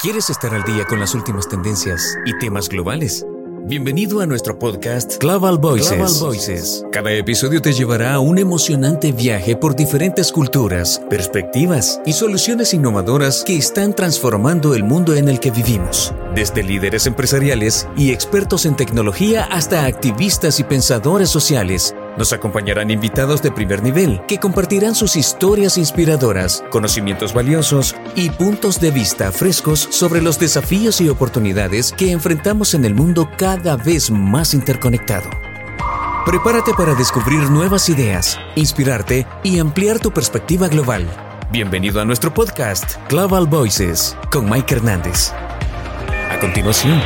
¿Quieres estar al día con las últimas tendencias y temas globales? Bienvenido a nuestro podcast Global Voices. Voices. Cada episodio te llevará a un emocionante viaje por diferentes culturas, perspectivas y soluciones innovadoras que están transformando el mundo en el que vivimos. Desde líderes empresariales y expertos en tecnología hasta activistas y pensadores sociales, nos acompañarán invitados de primer nivel que compartirán sus historias inspiradoras, conocimientos valiosos y puntos de vista frescos sobre los desafíos y oportunidades que enfrentamos en el mundo cada vez más interconectado. Prepárate para descubrir nuevas ideas, inspirarte y ampliar tu perspectiva global. Bienvenido a nuestro podcast Global Voices con Mike Hernández. A continuación,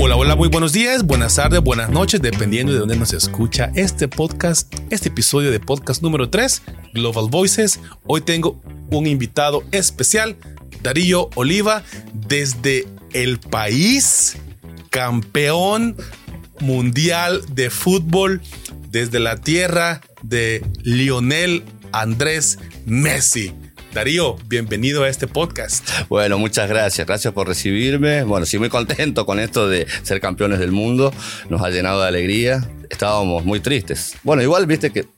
Hola, hola, muy buenos días, buenas tardes, buenas noches, dependiendo de dónde nos escucha este podcast, este episodio de podcast número 3, Global Voices. Hoy tengo un invitado especial, Darío Oliva, desde el país campeón mundial de fútbol, desde la tierra de Lionel Andrés Messi. Darío, bienvenido a este podcast. Bueno, muchas gracias. Gracias por recibirme. Bueno, sí, muy contento con esto de ser campeones del mundo. Nos ha llenado de alegría. Estábamos muy tristes. Bueno, igual viste que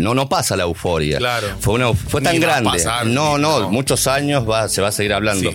no, no pasa la euforia. Claro. Fue, una, fue tan grande. no, no, muchos años va, se va a seguir hablando.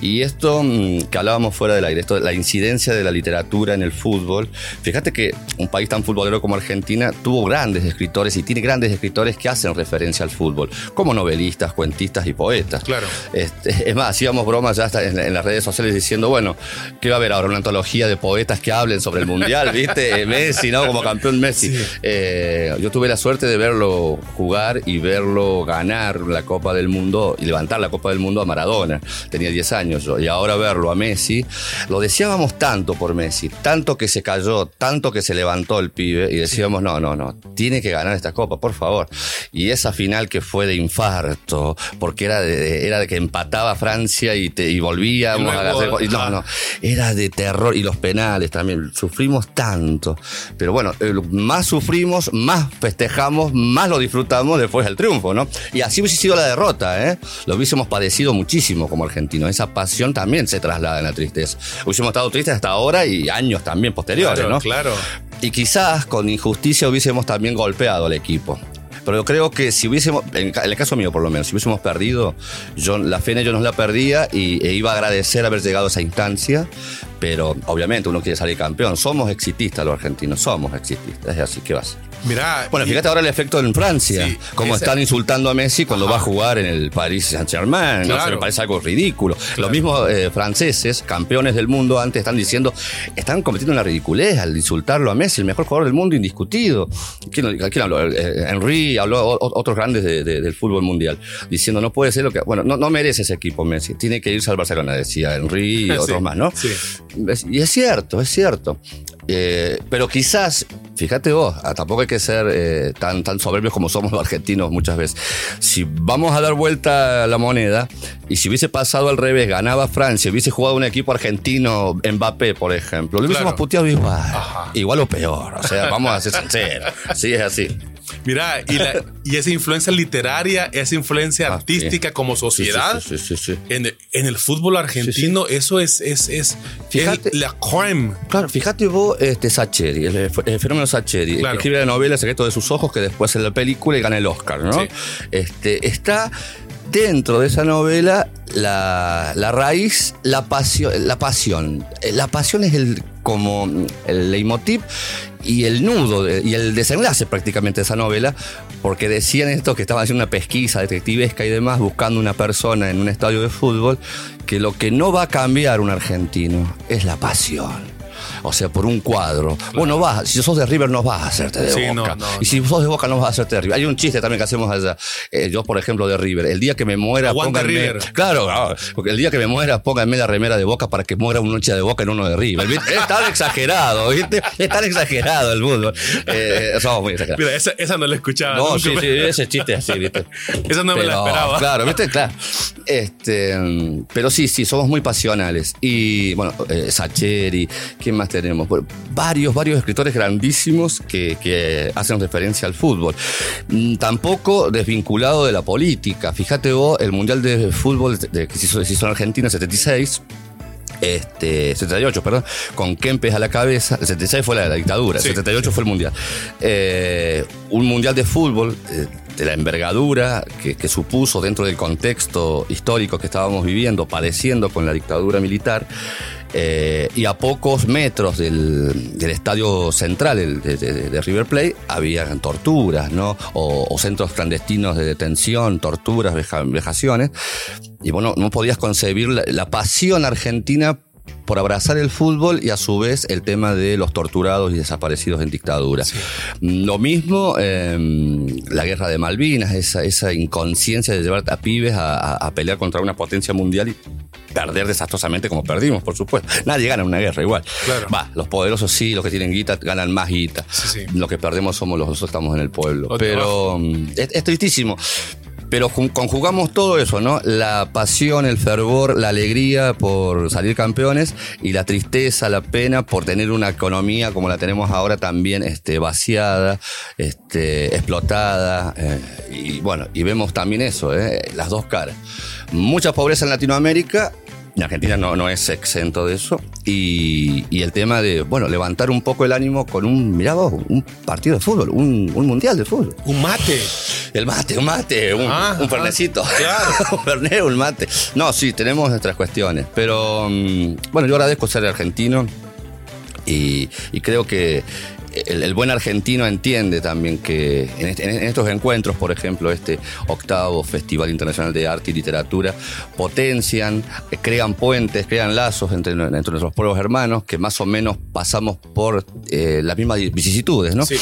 Y esto mm, que hablábamos fuera del aire, esto, la incidencia de la literatura en el fútbol. Fíjate que un país tan futbolero como Argentina tuvo grandes escritores y tiene grandes escritores que hacen referencia al fútbol, como novelistas, cuentistas y poetas. Claro. Este, es más, hacíamos bromas ya hasta en, las redes sociales diciendo, bueno, ¿qué va a haber ahora? Una antología de poetas que hablen sobre el Mundial, ¿viste? Messi, ¿no? Como campeón Messi. Eh, yo tuve la suerte de verlo jugar y verlo ganar la Copa del Mundo y levantar la Copa del Mundo a Maradona. Tenía 10 años yo. Y ahora verlo a Messi, lo deseábamos tanto por Messi, tanto que se cayó, tanto que se levantó el pibe y decíamos, no, no, no, tiene que ganar esta Copa, por favor. Y esa final que fue de infarto, porque era de, era de que empataba Francia y, te, y volvíamos a hacer... no, no, era de terror. Y los penales también, sufrimos tanto. Pero bueno, eh, más sufrimos, más festejamos más lo disfrutamos después del triunfo, ¿no? Y así hubiese sido la derrota, ¿eh? Lo hubiésemos padecido muchísimo como argentinos. Esa pasión también se traslada en la tristeza. Hubiésemos estado tristes hasta ahora y años también posteriores, claro, ¿no? Claro. Y quizás con injusticia hubiésemos también golpeado al equipo. Pero yo creo que si hubiésemos, en el caso mío por lo menos, si hubiésemos perdido, yo, la fe en ellos nos la perdía y e iba a agradecer haber llegado a esa instancia, pero obviamente uno quiere salir campeón. Somos exitistas los argentinos, somos exitistas, es así que va a ser. Mira, bueno, fíjate ahora el efecto en Francia, cómo están insultando a Messi cuando va a jugar en el Paris Saint-Germain, me parece algo ridículo. Los mismos eh, franceses, campeones del mundo antes, están diciendo, están cometiendo una ridiculez al insultarlo a Messi, el mejor jugador del mundo indiscutido. ¿Quién, quién habló? Eh, Henry habló otros grandes del fútbol mundial, diciendo, no puede ser lo que... Bueno, no, no merece ese equipo Messi, tiene que irse al Barcelona, decía Henry y otros más, ¿no? Sí. Y es cierto, es cierto. Eh, pero quizás, fíjate vos, ah, tampoco hay que ser eh, tan, tan soberbios como somos los argentinos muchas veces. Si vamos a dar vuelta a la moneda y si hubiese pasado al revés, ganaba Francia, hubiese jugado un equipo argentino, Mbappé, por ejemplo, lo hubiésemos puteado igual. Igual o peor. O sea, vamos a ser sinceros. Sí, es así. Mira, y, esa influencia literaria, esa influencia ah, artística como sociedad en, el fútbol argentino, eso es, es, es fíjate, la crime. Claro, fíjate vos, este Sacheri, el, fenómeno Sacheri, escribe la novela Secreto de sus ojos, que después en la película y gana el Oscar, ¿no? Este, está dentro de esa novela la, la raíz, la pasión, la pasión. La pasión es el como el leitmotiv y el nudo y el desenlace prácticamente de esa novela, porque decían esto que estaban haciendo una pesquisa detectivesca y demás, buscando una persona en un estadio de fútbol, que lo que no va a cambiar un argentino es la pasión o sea, por un cuadro. Bueno, vas, si sos de River no vas a hacerte de Boca. y si sos de Boca no vas a hacerte de River. Hay un chiste también que hacemos allá. Eh, yo, por ejemplo, de River. El día que me muera, Aguanta River. Claro, porque el día que me muera, pónganme la remera de Boca para que muera un noche de Boca en uno de River. Es tan exagerado, ¿viste? Es tan exagerado el mundo. Eh, somos muy exagerados. Mira, esa, esa no la escuchaba. No, sí, sí, ese chiste así, ¿viste? esa no me la esperaba. Claro, ¿viste? Claro. Este, pero sí, sí, somos muy pasionales. Y bueno, eh, Sacheri, ¿quién más? Más tenemos? Bueno, varios, varios escritores grandísimos que, que hacen referencia al fútbol. Mm, Tampoco desvinculado de la política. Fíjate vos, el Mundial de Fútbol de- que se hizo, se hizo en Argentina en 76, este, 78, perdón, con Kempes a la cabeza. El 76 fue la, la dictadura, Sí, el 78 fue el mundial. Eh, un mundial de fútbol eh, de la envergadura que, que supuso dentro del contexto histórico que estábamos viviendo, padeciendo con la dictadura militar. Eh, y a pocos metros del, del estadio central de, de- de River Plate había torturas, ¿no? O, o centros clandestinos de detención, torturas, veja- vejaciones. Y bueno, no podías concebir la pasión argentina por abrazar el fútbol y a su vez el tema de los torturados y desaparecidos en dictadura. Lo mismo eh, la guerra de Malvinas, esa, esa inconsciencia de llevar a pibes a, a- a pelear contra una potencia mundial y perder desastrosamente como perdimos, por supuesto. Nadie gana una guerra igual. Claro. Va, los poderosos sí, los que tienen guita ganan más guita. Sí, sí. Lo que perdemos somos los nosotros estamos en el pueblo. Pero mm, es, es tristísimo. Pero conjugamos todo eso, ¿no? La pasión, el fervor, la alegría por salir campeones y la tristeza, la pena por tener una economía como la tenemos ahora también este, vaciada, este, explotada. eh, y bueno, y vemos también eso, ¿eh? las dos caras. Mucha pobreza en Latinoamérica. En Argentina no, no es exento de eso. Y, y el tema de, bueno, levantar un poco el ánimo con un, mirá vos, un partido de fútbol, un, un mundial de fútbol. Un mate. El mate, un mate, un, Ah, un fernecito. claro. un fernet, un mate. No, sí, tenemos nuestras cuestiones. Pero mm, bueno, yo agradezco ser argentino y, y creo que el, buen argentino entiende también que en, estos encuentros, por ejemplo, este octavo Festival Internacional de Arte y Literatura, potencian, crean puentes, crean lazos entre, entre nuestros pueblos hermanos, que más o menos pasamos por eh, las mismas vicisitudes, ¿no? Sí.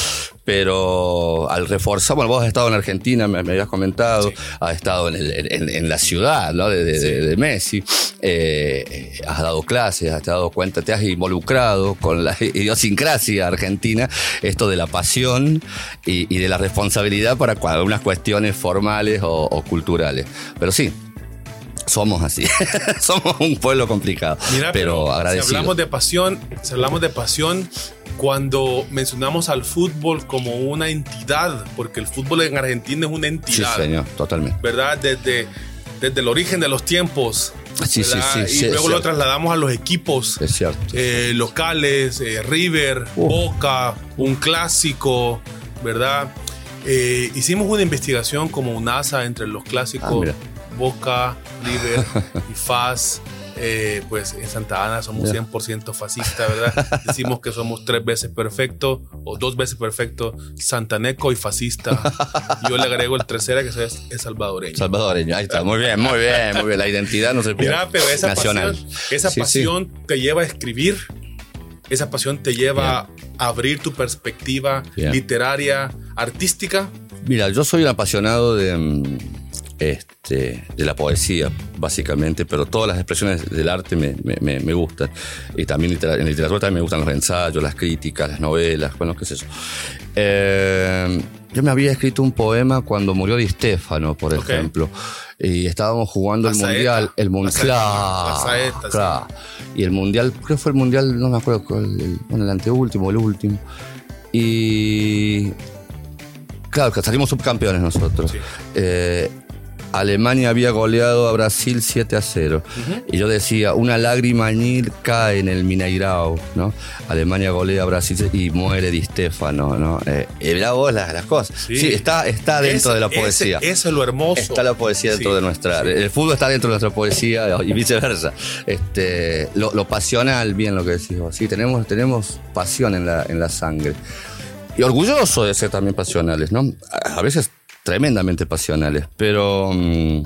Pero al reforzar, bueno, vos has estado en Argentina, me, me habías comentado, has estado en, el- en- en la ciudad ¿no? de, de- de- de Messi, eh, has dado clases, has dado cuenta, te has involucrado con la idiosincrasia argentina, esto de la pasión y, y de la responsabilidad para algunas cuestiones formales o, o culturales. Pero sí. Somos así. Somos un pueblo complicado. Mira, pero, pero, agradecido. si hablamos de pasión, si hablamos de pasión, cuando mencionamos al fútbol como una entidad, porque el fútbol en Argentina es una Sí, entidad, señor, totalmente. ¿verdad? Desde, desde el origen de los tiempos. Sí, sí, sí, Y sí, luego lo trasladamos a los equipos Es cierto. eh, locales, eh, River, Uh. Boca, un clásico, ¿verdad? Eh, hicimos una investigación como UNASA entre los Ah, clásicos mira. Boca, River y FAS. Eh, pues en Santa Ana somos Ya. 100% fascistas, ¿verdad? Decimos que somos tres veces perfecto o dos veces perfecto, santaneco y fascista. Yo le agrego el tercera que es, es salvadoreño. Salvadoreño, ahí está. Muy bien, muy bien, muy bien. La identidad no se pierde. Mira, pero esa Nacional. pasión, esa Sí, sí. pasión te lleva a escribir, esa pasión te lleva a abrir tu perspectiva Bien. literaria, artística. Mira, yo soy un apasionado de, mm, este, de la poesía, básicamente, pero todas las expresiones del arte me, me- me- me gustan. Y también litera- en literatura también me gustan los ensayos, las críticas, las novelas, bueno, qué sé yo. Eh, yo me había escrito un poema cuando murió Di Stefano, por Ok. ejemplo. Y estábamos jugando La el saeta. mundial. El mundial. saeta, sí. claro. Y el mundial, creo que fue el mundial, no me acuerdo, el, bueno, el anteúltimo, el último. Y. Claro, que salimos subcampeones nosotros. Sí. Eh, Alemania había goleado a Brasil 7 a 0. Y yo decía, una lágrima añil cae en el Mineirao, ¿no? Alemania golea a Brasil y muere Di Stefano, ¿no? Eh, y mirá vos las, las cosas. Sí. Sí, está, está dentro de la poesía. Eso es lo hermoso. Está la poesía dentro Sí, de nuestra. sí. El fútbol está dentro de nuestra poesía y viceversa. Este, lo, lo pasional, bien lo que decís vos. Sí, tenemos, tenemos pasión en la, en la sangre. Y orgulloso de ser también pasionales, ¿no? A veces tremendamente pasionales, pero mm,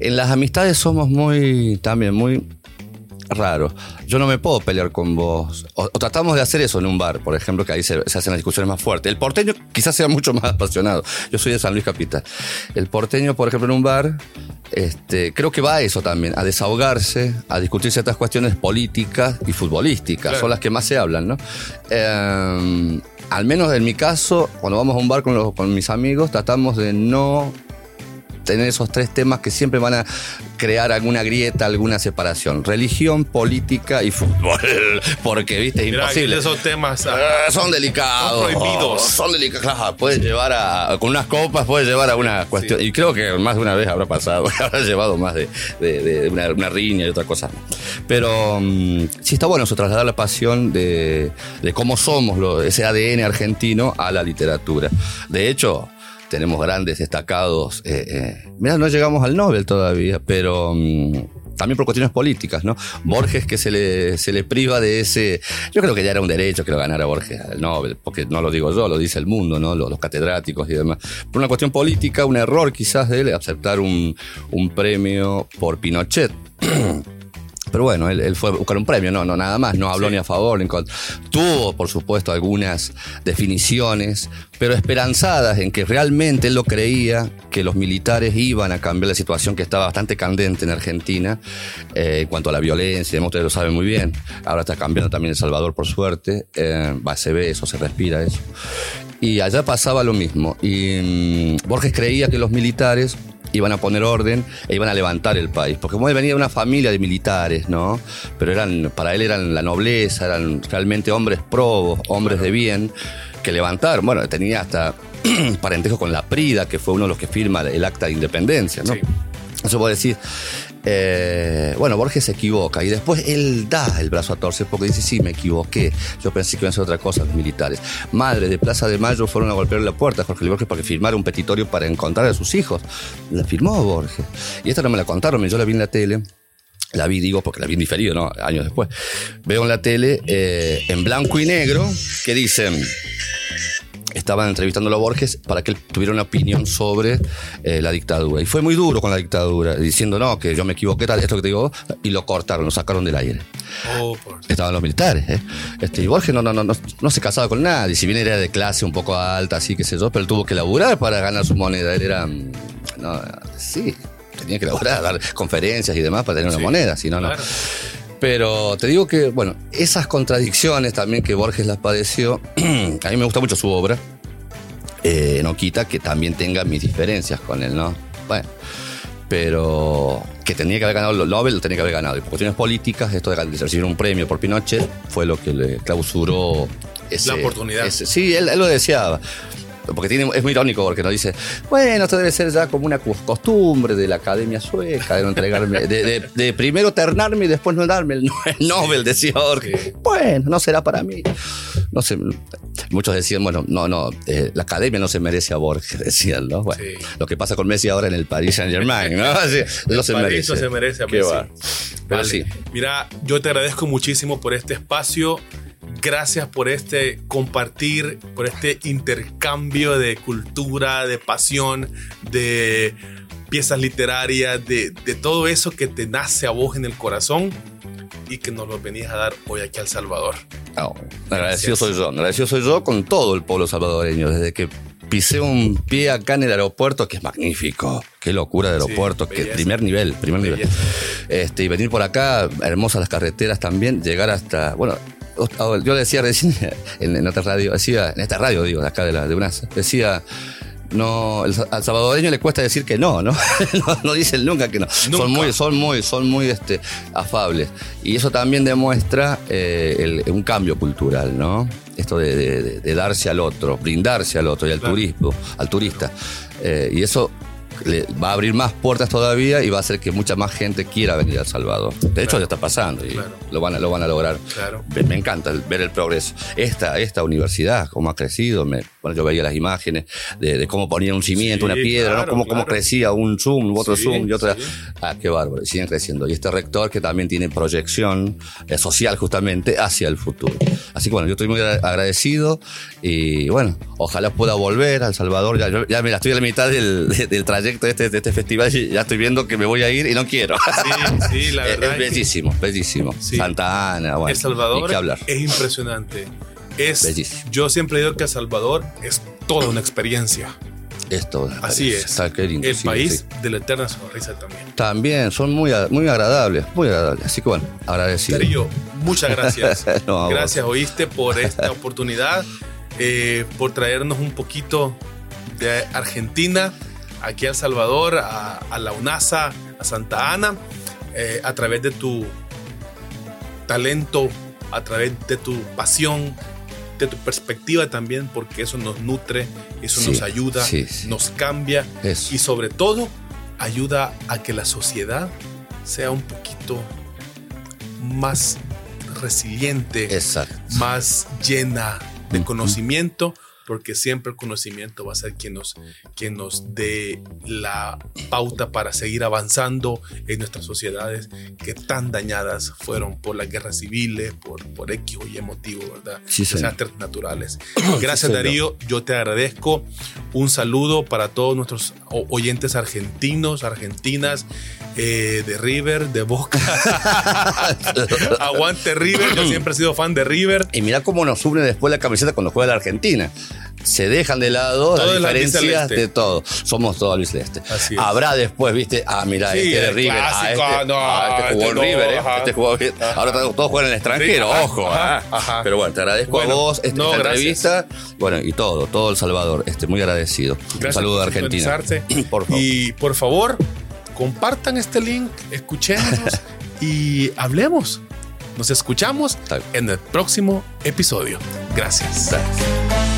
en las amistades somos muy, también muy raros. Yo no me puedo pelear con vos. O, o tratamos de hacer eso en un bar, por ejemplo, que ahí se, se hacen las discusiones más fuertes. El porteño quizás sea mucho más apasionado. Yo soy de San Luis Capital. El porteño, por ejemplo, en un bar, este, creo que va a eso también, a desahogarse, a discutir ciertas cuestiones políticas y futbolísticas, Claro. son las que más se hablan, ¿no? Eh, al menos en mi caso, cuando vamos a un bar con, los- con mis amigos, tratamos de no tener esos tres temas que siempre van a crear alguna grieta, alguna separación. Religión, política y fútbol. Porque, viste, es imposible. Esos temas ah, son delicados. Son prohibidos. Son delicados. Puedes llevar a, con unas copas, puedes llevar a una cuestión. Y creo que más de una vez habrá pasado, habrá llevado más de, una, riña y otra cosa. Pero mm, sí está bueno eso, trasladar la pasión de, cómo somos, ese ADN argentino a la literatura. De hecho, tenemos grandes destacados. Eh, eh, mira, no llegamos al Nobel todavía, pero mm, también por cuestiones políticas, ¿no? Borges que se le, se le priva de ese... Yo creo que ya era un derecho que lo ganara Borges al Nobel, porque no lo digo yo, lo dice el mundo, ¿no? Los, catedráticos y demás. Por una cuestión política, un error quizás de él aceptar un, un premio por Pinochet. Pero bueno, él, fue a buscar un premio, no, no nada más, no habló ni a favor ni en contra. Tuvo, por supuesto, algunas definiciones, pero esperanzadas en que realmente él lo creía, que los militares iban a cambiar la situación que estaba bastante candente en Argentina eh, en cuanto a la violencia, ustedes lo saben muy bien. Ahora está cambiando también El Salvador, por suerte. Eh, se ve eso, se respira eso. Y allá pasaba lo mismo. Y mm, Borges creía que los militares iban a poner orden e iban a levantar el país. Porque como él venía de una familia de militares, ¿no? Pero eran, para él eran la nobleza, eran realmente hombres probos, hombres de bien, que levantaron. Bueno, tenía hasta parentejo con la Prida, que fue uno de los que firma el acta de independencia, ¿no? Eso puede decir, eh, bueno, Borges se equivoca y después él da el brazo a torcer porque dice, sí, me equivoqué. Yo pensé que iban a hacer otra cosa los militares. Madre de Plaza de Mayo fueron a golpear la puerta a Jorge Borges para que un petitorio para encontrar a sus hijos. La firmó Borges. Y esta no me la contaron, yo la vi en la tele. La vi, digo, porque la vi en diferido, ¿no? Años después. Veo en la tele, eh, en blanco y negro, que dicen estaban entrevistándolo a Borges para que él tuviera una opinión sobre eh, la dictadura. Y fue muy duro con la dictadura, diciendo, no, que yo me equivoqué, tal, esto que te digo, y lo cortaron, lo sacaron del aire. Oh, Estaban los militares, ¿eh? Este, y Borges no, no, no, no, se casaba con nadie, si bien era de clase un poco alta, así que sé yo, pero él tuvo que laburar para ganar su moneda. Él era, mm, no, sí, tenía que laburar, dar conferencias y demás para tener una moneda, si no, no. Pero te digo que, bueno, esas contradicciones también que Borges las padeció, a mí me gusta mucho su obra, eh, no quita que también tenga mis diferencias con él, ¿no? Bueno, pero que tenía que haber ganado el Nobel, lo tenía que haber ganado. Y por cuestiones políticas, esto de recibir un premio por Pinochet fue lo que le clausuró esa la oportunidad. sí, él, lo deseaba porque tiene, es muy irónico porque nos dice, bueno, esto debe ser ya como una costumbre de la Academia Sueca, de no entregarme, de, primero ternarme y después no darme el, Nobel, decía Jorge. Bueno, no será para mí. No sé, muchos decían, bueno, no, no, eh, la Academia no se merece a Borges, decían, ¿no? Bueno, lo que pasa con Messi ahora en el Paris Saint Germain, ¿no? no se merece. Se merece a Messi. Pero sí. Mira, yo te agradezco muchísimo por este espacio Gracias por este compartir, por este intercambio de cultura, de pasión, de piezas literarias, de, todo eso que te nace a vos en el corazón y que nos lo venís a dar hoy aquí al Salvador. agradecido soy yo, agradecido soy yo con todo el pueblo salvadoreño, desde que pisé un pie acá en el aeropuerto, que es magnífico. Qué locura de aeropuerto, que primer nivel, primer nivel. Este, y venir por acá, hermosas las carreteras también, llegar hasta, bueno, yo decía recién en, otra radio, decía, en esta radio digo, de acá de la de UNASA, decía, no, al salvadoreño le cuesta decir que no, ¿no? no, dicen nunca que no. Son muy, son muy, son muy este, afables. Y eso también demuestra eh, un cambio cultural, ¿no? Esto de, darse al otro, brindarse al otro y al turismo, al turista. Eh, y eso le va a abrir más puertas todavía y va a hacer que mucha más gente quiera venir a El Salvador. De hecho, ya está pasando y lo, van a, lo van a lograr. Me, encanta ver el progreso. Esta, esta universidad, cómo ha crecido, me, bueno, yo veía las imágenes de, cómo ponían un cimiento, una piedra, ¿no? cómo, cómo crecía un zoom, otro zoom y otra. Ah, qué bárbaro, siguen creciendo. Y este rector que también tiene proyección eh, social justamente hacia el futuro. Así que bueno, yo estoy muy agradecido y bueno, ojalá pueda volver a El Salvador. Ya, ya mira, estoy a la mitad del, del trayecto de este, de este festival y ya estoy viendo que me voy a ir y no quiero. Sí, sí, la verdad. Es, bellísimo, bellísimo. Santa Ana, bueno. El Salvador es impresionante. Es, bellísimo. Yo siempre digo que El Salvador es toda una experiencia. Es toda Así es. el país de la eterna sonrisa también. También, son muy, muy agradables, muy agradables. Así que bueno, agradecido. Darío, muchas gracias. gracias, oíste, por esta oportunidad, eh, por traernos un poquito de Argentina aquí a El Salvador, a, la UNASA, a Santa Ana, eh, a través de tu talento, a través de tu pasión, de tu perspectiva también, porque eso nos nutre, eso nos ayuda, nos cambia y sobre todo ayuda a que la sociedad sea un poquito más resiliente, más llena de conocimiento porque siempre el conocimiento va a ser quien nos, quien nos dé la pauta para seguir avanzando en nuestras sociedades que tan dañadas fueron por las guerras civiles, por, por X o Y motivo, ¿verdad? Desastres naturales. Gracias Darío, yo te agradezco. Un saludo para todos nuestros oyentes argentinos, argentinas, eh, de River, de Boca. Aguante River, yo siempre he sido fan de River. Y mira cómo nos une después la camiseta cuando juega la Argentina se dejan de lado las diferencias de todo. Somos todos Luis Celeste. Habrá después, viste, ah, mira, este de River. ah, este, ah, no, ah, este jugó este River, eh, este jugó bien. Ahora todos juegan en el extranjero, ojo. Ah. Pero bueno, te agradezco a vos esta entrevista. Bueno, y todo, todo El Salvador. Este, muy agradecido. Un saludo de Argentina. Por favor. Y por favor, compartan este link, escuchémonos y hablemos. Nos escuchamos en el próximo episodio. Gracias. Gracias.